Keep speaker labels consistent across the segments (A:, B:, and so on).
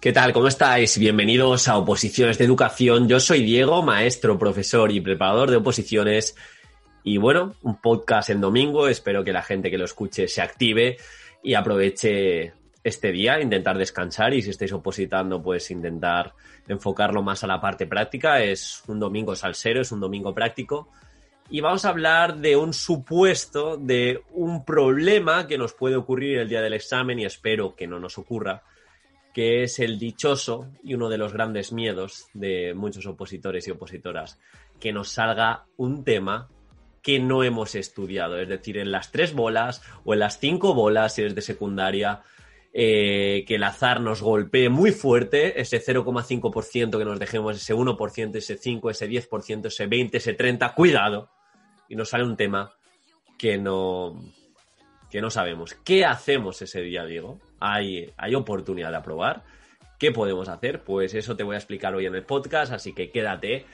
A: ¿Qué tal? ¿Cómo estáis? Bienvenidos a Oposiciones de Educación. Yo soy Diego, maestro, profesor y preparador de oposiciones. Y bueno, un podcast en domingo. Espero que la gente que lo escuche se active y aproveche este día, intentar descansar y si estáis opositando, pues intentar enfocarlo más a la parte práctica. Es un domingo salsero, es un domingo práctico. Y vamos a hablar de un supuesto, de un problema que nos puede ocurrir el día del examen y espero que no nos ocurra que es el dichoso y uno de los grandes miedos de muchos opositores y opositoras, que nos salga un tema que no hemos estudiado, es decir, en las tres bolas o en las cinco bolas, si eres de secundaria, eh, que el azar nos golpee muy fuerte, ese 0,5% que nos dejemos, ese 1%, ese 5%, ese 10%, ese 20%, ese 30%, cuidado, y nos sale un tema que no, que no sabemos. ¿Qué hacemos ese día, Diego? hay, hay oportunidad de aprobar. ¿Qué podemos hacer? Pues eso te voy a explicar hoy en el podcast, así que quédate,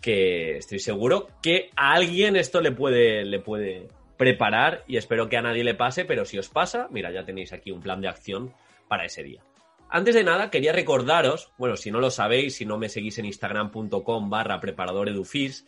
A: que estoy seguro que a alguien esto le puede, le puede preparar y espero que a nadie le pase, pero si os pasa, mira, ya tenéis aquí un plan de acción para ese día. Antes de nada, quería recordaros, bueno, si no lo sabéis, si no me seguís en instagram.com barra preparador edufis,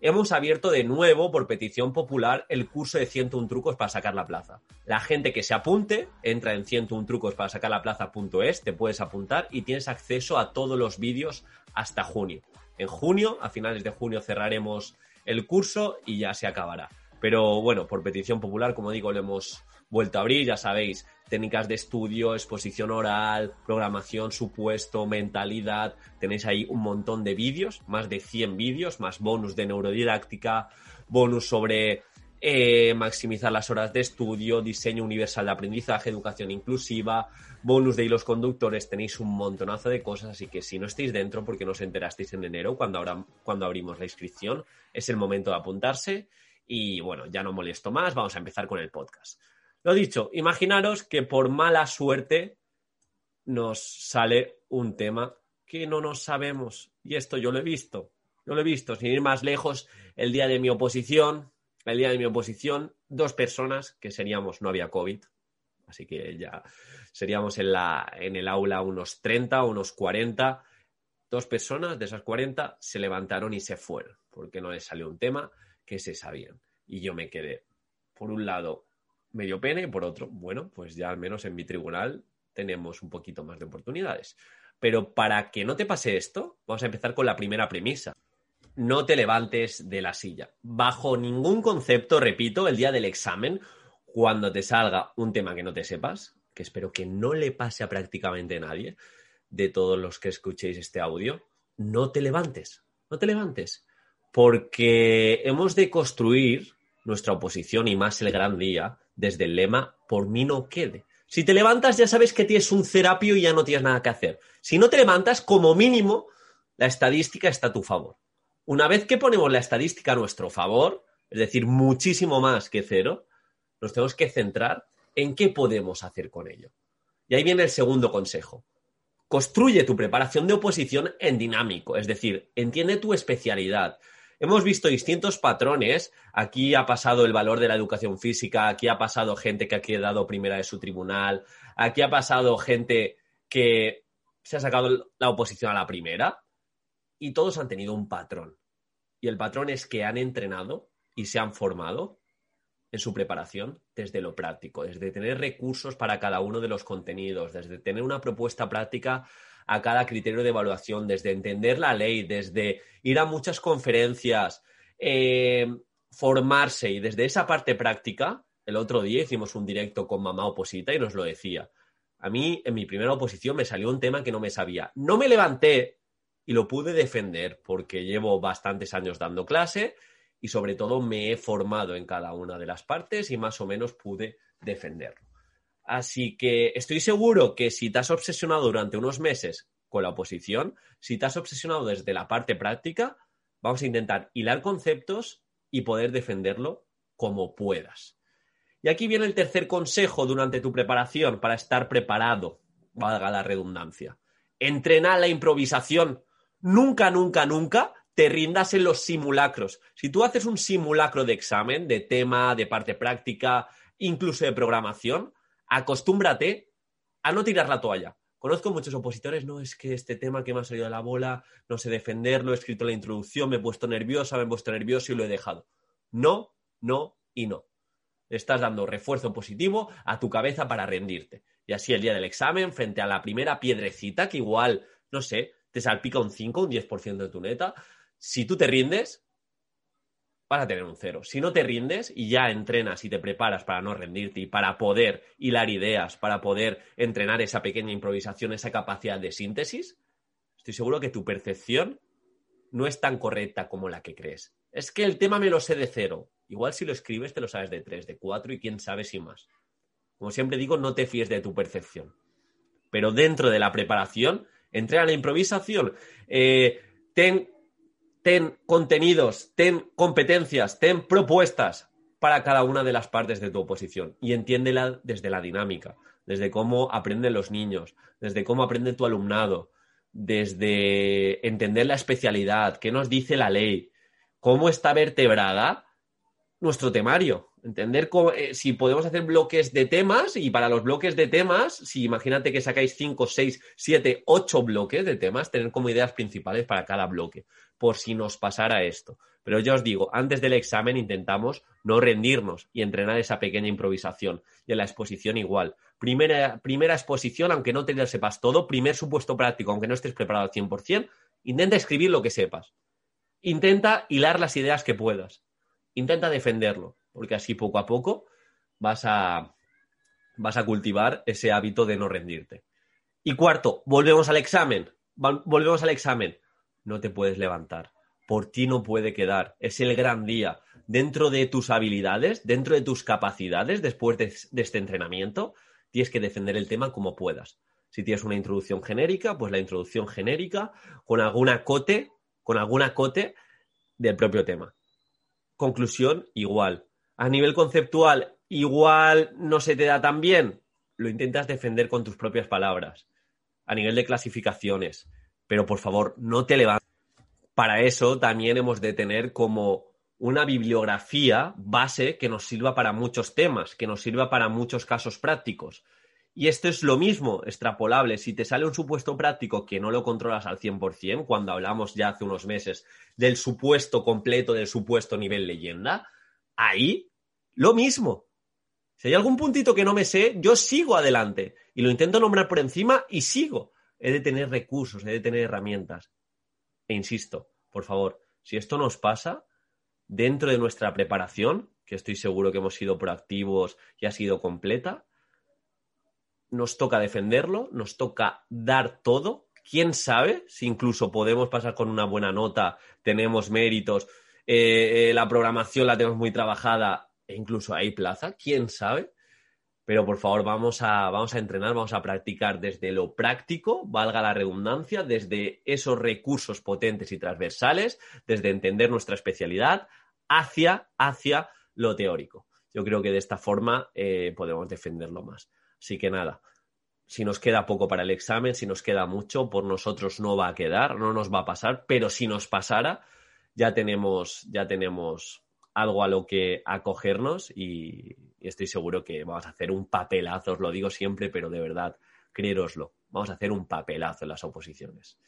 A: hemos abierto de nuevo, por petición popular, el curso de 101 trucos para sacar la plaza. La gente que se apunte, entra en 101 trucos para sacar la plaza.es, te puedes apuntar y tienes acceso a todos los vídeos hasta junio. En junio, a finales de junio, cerraremos el curso y ya se acabará. Pero bueno, por petición popular, como digo, lo hemos vuelto a abrir, ya sabéis, técnicas de estudio, exposición oral, programación, supuesto, mentalidad. Tenéis ahí un montón de vídeos, más de 100 vídeos, más bonus de neurodidáctica, bonus sobre eh, maximizar las horas de estudio, diseño universal de aprendizaje, educación inclusiva, bonus de hilos conductores, tenéis un montonazo de cosas, así que si no estáis dentro porque no os enterasteis en enero cuando, cuando abrimos la inscripción, es el momento de apuntarse y bueno, ya no molesto más, vamos a empezar con el podcast. Lo dicho, imaginaros que por mala suerte nos sale un tema que no nos sabemos. Y esto yo lo he visto. Yo lo he visto, sin ir más lejos, el día de mi oposición, el día de mi oposición, dos personas que seríamos, no había COVID, así que ya seríamos en, la, en el aula unos 30, unos 40. Dos personas de esas 40 se levantaron y se fueron, porque no les salió un tema que se sabían. Y yo me quedé, por un lado, medio pene, por otro, bueno, pues ya al menos en mi tribunal tenemos un poquito más de oportunidades. Pero para que no te pase esto, vamos a empezar con la primera premisa. No te levantes de la silla. Bajo ningún concepto, repito, el día del examen, cuando te salga un tema que no te sepas, que espero que no le pase a prácticamente nadie de todos los que escuchéis este audio, no te levantes, no te levantes, porque hemos de construir nuestra oposición y más el gran día desde el lema por mí no quede. Si te levantas ya sabes que tienes un cerapio y ya no tienes nada que hacer. Si no te levantas, como mínimo, la estadística está a tu favor. Una vez que ponemos la estadística a nuestro favor, es decir, muchísimo más que cero, nos tenemos que centrar en qué podemos hacer con ello. Y ahí viene el segundo consejo. Construye tu preparación de oposición en dinámico, es decir, entiende tu especialidad, hemos visto distintos patrones. Aquí ha pasado el valor de la educación física, aquí ha pasado gente que ha quedado primera de su tribunal, aquí ha pasado gente que se ha sacado la oposición a la primera y todos han tenido un patrón. Y el patrón es que han entrenado y se han formado en su preparación desde lo práctico, desde tener recursos para cada uno de los contenidos, desde tener una propuesta práctica a cada criterio de evaluación, desde entender la ley, desde ir a muchas conferencias, eh, formarse y desde esa parte práctica, el otro día hicimos un directo con mamá oposita y nos lo decía. A mí, en mi primera oposición, me salió un tema que no me sabía. No me levanté y lo pude defender porque llevo bastantes años dando clase y sobre todo me he formado en cada una de las partes y más o menos pude defenderlo. Así que estoy seguro que si te has obsesionado durante unos meses con la oposición, si te has obsesionado desde la parte práctica, vamos a intentar hilar conceptos y poder defenderlo como puedas. Y aquí viene el tercer consejo durante tu preparación para estar preparado, valga la redundancia. Entrena la improvisación. Nunca, nunca, nunca te rindas en los simulacros. Si tú haces un simulacro de examen, de tema, de parte práctica, incluso de programación, acostúmbrate a no tirar la toalla. Conozco muchos opositores, no, es que este tema que me ha salido de la bola, no sé defenderlo, he escrito la introducción, me he puesto nerviosa, me he puesto nervioso y lo he dejado. No, no y no. estás dando refuerzo positivo a tu cabeza para rendirte. Y así el día del examen, frente a la primera piedrecita, que igual, no sé, te salpica un 5, un 10% de tu neta, si tú te rindes, vas a tener un cero. Si no te rindes y ya entrenas y te preparas para no rendirte y para poder hilar ideas, para poder entrenar esa pequeña improvisación, esa capacidad de síntesis, estoy seguro que tu percepción no es tan correcta como la que crees. Es que el tema me lo sé de cero. Igual si lo escribes te lo sabes de tres, de cuatro y quién sabe si más. Como siempre digo, no te fíes de tu percepción. Pero dentro de la preparación, entrena la improvisación. Eh, ten ten contenidos, ten competencias, ten propuestas para cada una de las partes de tu oposición y entiéndela desde la dinámica, desde cómo aprenden los niños, desde cómo aprende tu alumnado, desde entender la especialidad, qué nos dice la ley, cómo está vertebrada nuestro temario. Entender eh, si podemos hacer bloques de temas y para los bloques de temas, si imagínate que sacáis 5, 6, 7, 8 bloques de temas, tener como ideas principales para cada bloque, por si nos pasara esto. Pero ya os digo, antes del examen intentamos no rendirnos y entrenar esa pequeña improvisación. Y en la exposición igual. Primera, primera exposición, aunque no te lo sepas todo, primer supuesto práctico, aunque no estés preparado al 100%, intenta escribir lo que sepas. Intenta hilar las ideas que puedas. Intenta defenderlo porque así poco a poco vas a, vas a cultivar ese hábito de no rendirte. Y cuarto, volvemos al examen. Volvemos al examen. No te puedes levantar. Por ti no puede quedar. Es el gran día. Dentro de tus habilidades, dentro de tus capacidades, después de, este entrenamiento, tienes que defender el tema como puedas. Si tienes una introducción genérica, pues la introducción genérica con alguna cote, con alguna cote del propio tema. Conclusión, igual a nivel conceptual igual no se te da tan bien, lo intentas defender con tus propias palabras. A nivel de clasificaciones. Pero por favor, no te levantes. Para eso también hemos de tener como una bibliografía base que nos sirva para muchos temas, que nos sirva para muchos casos prácticos. Y esto es lo mismo, extrapolable. Si te sale un supuesto práctico que no lo controlas al 100%, cuando hablamos ya hace unos meses del supuesto completo, del supuesto nivel leyenda, ahí lo mismo. Si hay algún puntito que no me sé, yo sigo adelante y lo intento nombrar por encima y sigo. He de tener recursos, he de tener herramientas. E insisto, por favor, si esto nos pasa dentro de nuestra preparación, que estoy seguro que hemos sido proactivos y ha sido completa, nos toca defenderlo, nos toca dar todo. ¿Quién sabe si incluso podemos pasar con una buena nota, tenemos méritos, eh, eh, la programación la tenemos muy trabajada e incluso hay plaza, quién sabe. Pero por favor, vamos a, vamos a entrenar, vamos a practicar desde lo práctico, valga la redundancia, desde esos recursos potentes y transversales, desde entender nuestra especialidad hacia, hacia lo teórico. Yo creo que de esta forma eh, podemos defenderlo más. Así que nada, si nos queda poco para el examen, si nos queda mucho, por nosotros no va a quedar, no nos va a pasar, pero si nos pasara, ya tenemos, ya tenemos algo a lo que acogernos y, estoy seguro que vamos a hacer un papelazo, os lo digo siempre, pero de verdad, creeroslo, vamos a hacer un papelazo en las oposiciones.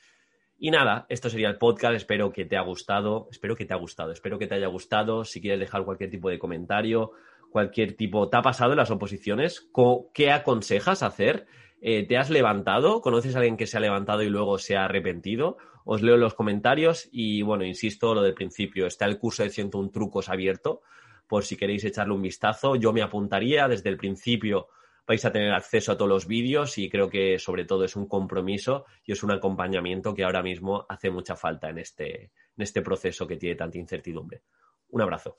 A: Y nada, esto sería el podcast, espero que te haya gustado, espero que te haya gustado, espero que te haya gustado, si quieres dejar cualquier tipo de comentario, cualquier tipo, ¿te ha pasado en las oposiciones? ¿Qué aconsejas hacer? Eh, ¿Te has levantado? ¿Conoces a alguien que se ha levantado y luego se ha arrepentido? Os leo los comentarios y bueno, insisto, lo del principio, está el curso de 101 trucos abierto por si queréis echarle un vistazo. Yo me apuntaría desde el principio. Vais a tener acceso a todos los vídeos y creo que sobre todo es un compromiso y es un acompañamiento que ahora mismo hace mucha falta en este, en este proceso que tiene tanta incertidumbre. Un abrazo.